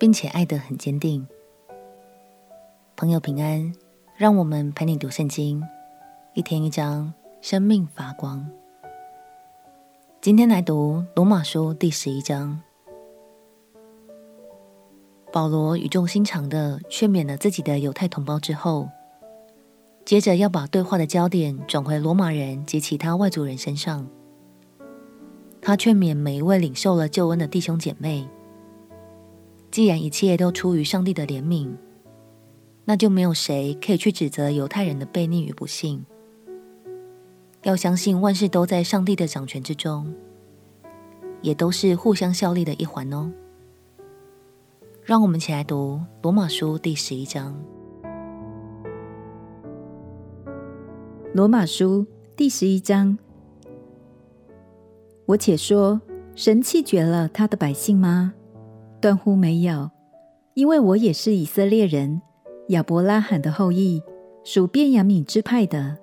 并且爱得很坚定。朋友平安，让我们陪你读圣经，一天一章，生命发光。今天来读罗马书第十一章。保罗语重心长地劝勉了自己的犹太同胞之后，接着要把对话的焦点转回罗马人及其他外族人身上。他劝勉每一位领受了救恩的弟兄姐妹：既然一切都出于上帝的怜悯，那就没有谁可以去指责犹太人的悖逆与不幸。要相信万事都在上帝的掌权之中，也都是互相效力的一环哦。让我们起来读罗马书第十一章。罗马书第十一章。我且说，神弃绝了他的百姓吗？断乎没有，因为我也是以色列人，亚伯拉罕的后裔，属便雅悯支派的。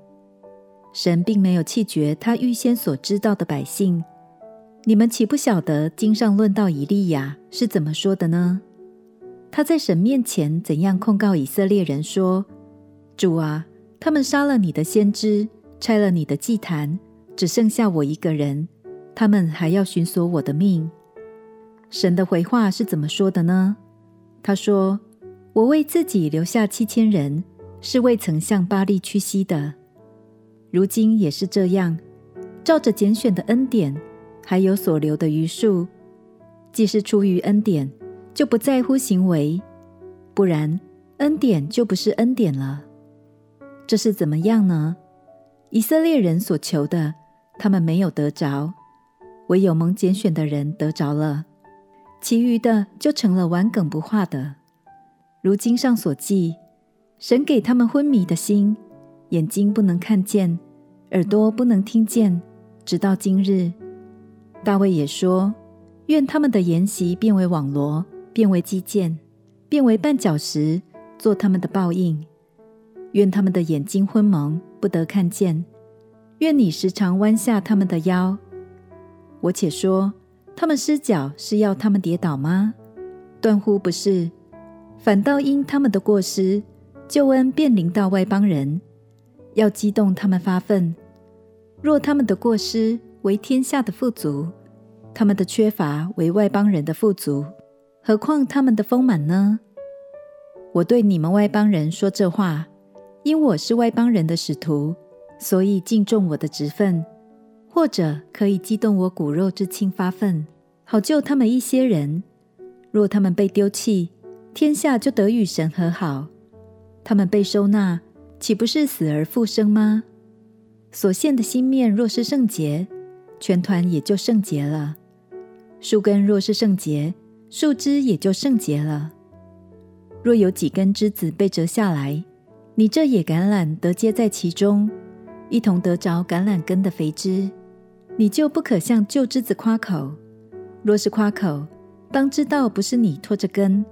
神并没有弃绝他预先所知道的百姓。你们岂不晓得经上论到以利亚是怎么说的呢？他在神面前怎样控告以色列人说：“主啊，他们杀了你的先知，拆了你的祭坛，只剩下我一个人。”他们还要寻索我的命。神的回话是怎么说的呢？他说：“我为自己留下七千人，是未曾向巴力屈膝的。如今也是这样，照着拣选的恩典，还有所留的余数。既是出于恩典，就不在乎行为；不然，恩典就不是恩典了。这是怎么样呢？以色列人所求的，他们没有得着。”唯有蒙拣选的人得着了，其余的就成了顽梗不化的。如经上所记，神给他们昏迷的心，眼睛不能看见，耳朵不能听见，直到今日。大卫也说：愿他们的筵席变为网罗，变为机槛，变为绊脚石，做他们的报应。愿他们的眼睛昏蒙，不得看见。愿你时常弯下他们的腰。我且说，他们失脚是要他们跌倒吗？断乎不是，反倒因他们的过失，救恩便临到外邦人，要激动他们发愤。若他们的过失为天下的富足，他们的缺乏为外邦人的富足，何况他们的丰满呢？我对你们外邦人说这话，因我是外邦人的使徒，所以敬重我的职分。或者可以激动我骨肉之亲发愤，好救他们一些人。若他们被丢弃，天下就得与神和好；他们被收纳，岂不是死而复生吗？所献的心面若是圣洁，全团也就圣洁了；树根若是圣洁，树枝也就圣洁了。若有几根枝子被折下来，你这野橄榄得接在其中，一同得着橄榄根的肥枝。你就不可向旧枝子夸口。若是夸口，当知道不是你拖着根，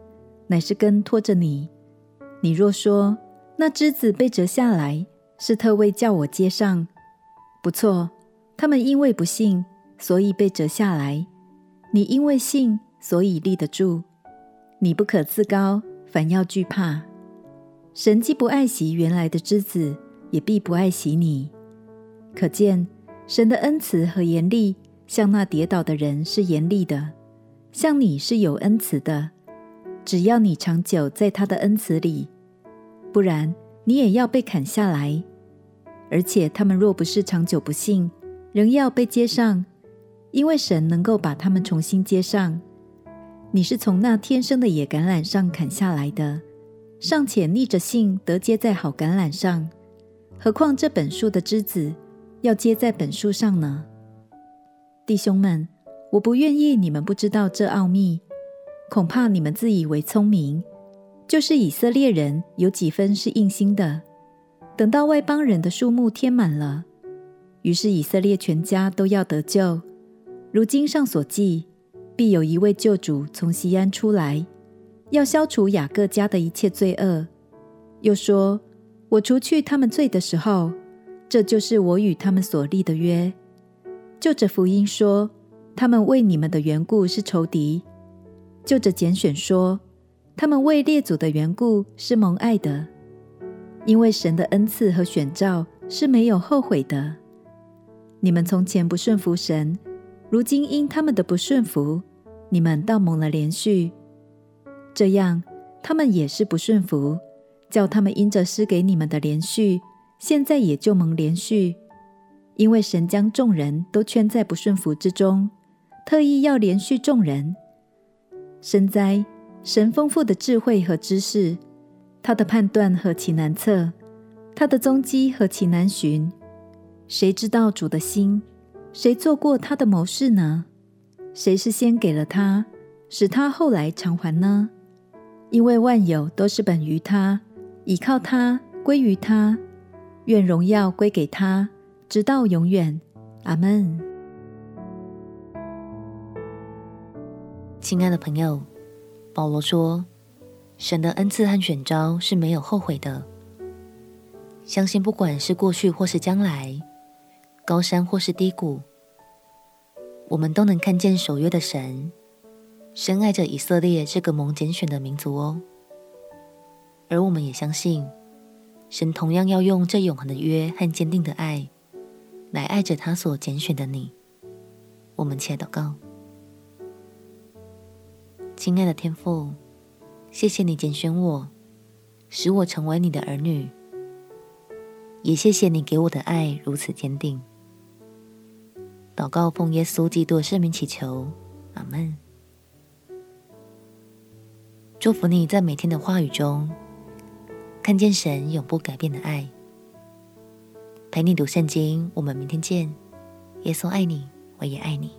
乃是根拖着你。你若说那枝子被折下来，是特为叫我接上，不错。他们因为不信，所以被折下来；你因为信，所以立得住。你不可自高，反要惧怕。神既不爱惜原来的枝子，也必不爱惜你。可见。神的恩慈和严厉，向那跌倒的人是严厉的，向你是有恩慈的。只要你长久在他的恩慈里，不然你也要被砍下来。而且他们若不是长久不信，仍要被接上，因为神能够把他们重新接上。你是从那天生的野橄榄上砍下来的，尚且逆着性得接在好橄榄上，何况这本树的枝子？要接在本树上呢，弟兄们，我不愿意你们不知道这奥秘，恐怕你们自以为聪明，就是以色列人有几分是硬心的。等到外邦人的数目添满了，于是以色列全家都要得救。如经上所记，必有一位救主从西安出来，要消除雅各家的一切罪恶。又说：我除去他们罪的时候，这就是我与他们所立的约。就着福音说，他们为你们的缘故是仇敌；就着拣选说，他们为列祖的缘故是蒙爱的。因为神的恩赐和选召是没有后悔的。你们从前不顺服神，如今因他们的不顺服，你们倒蒙了连续。这样，他们也是不顺服，叫他们因着施给你们的连续，现在也就蒙连续。因为神将众人都圈在不顺服之中，特意要连续众人。深哉，神丰富的智慧和知识！他的判断何其难测，他的踪迹何其难寻。谁知道主的心？谁做过他的谋士呢？谁是先给了他，使他后来偿还呢？因为万有都是本于他，倚靠他，归于他。愿荣耀归给他，直到永远。阿门。亲爱的朋友，保罗说。神的恩赐和选召是没有后悔的。相信不管是过去或是将来，高山或是低谷，我们都能看见守约的神深爱着以色列这个蒙拣选的民族哦。而我们也相信，神同样要用这永恒的约和坚定的爱来爱着他所拣选的你。我们且祷告，亲爱的天父。谢谢你拣选我，使我成为你的儿女，也谢谢你给我的爱如此坚定。祷告奉耶稣基督的圣名祈求，阿门。祝福你在每天的话语中看见神永不改变的爱。陪你读圣经，我们明天见。耶稣爱你，我也爱你。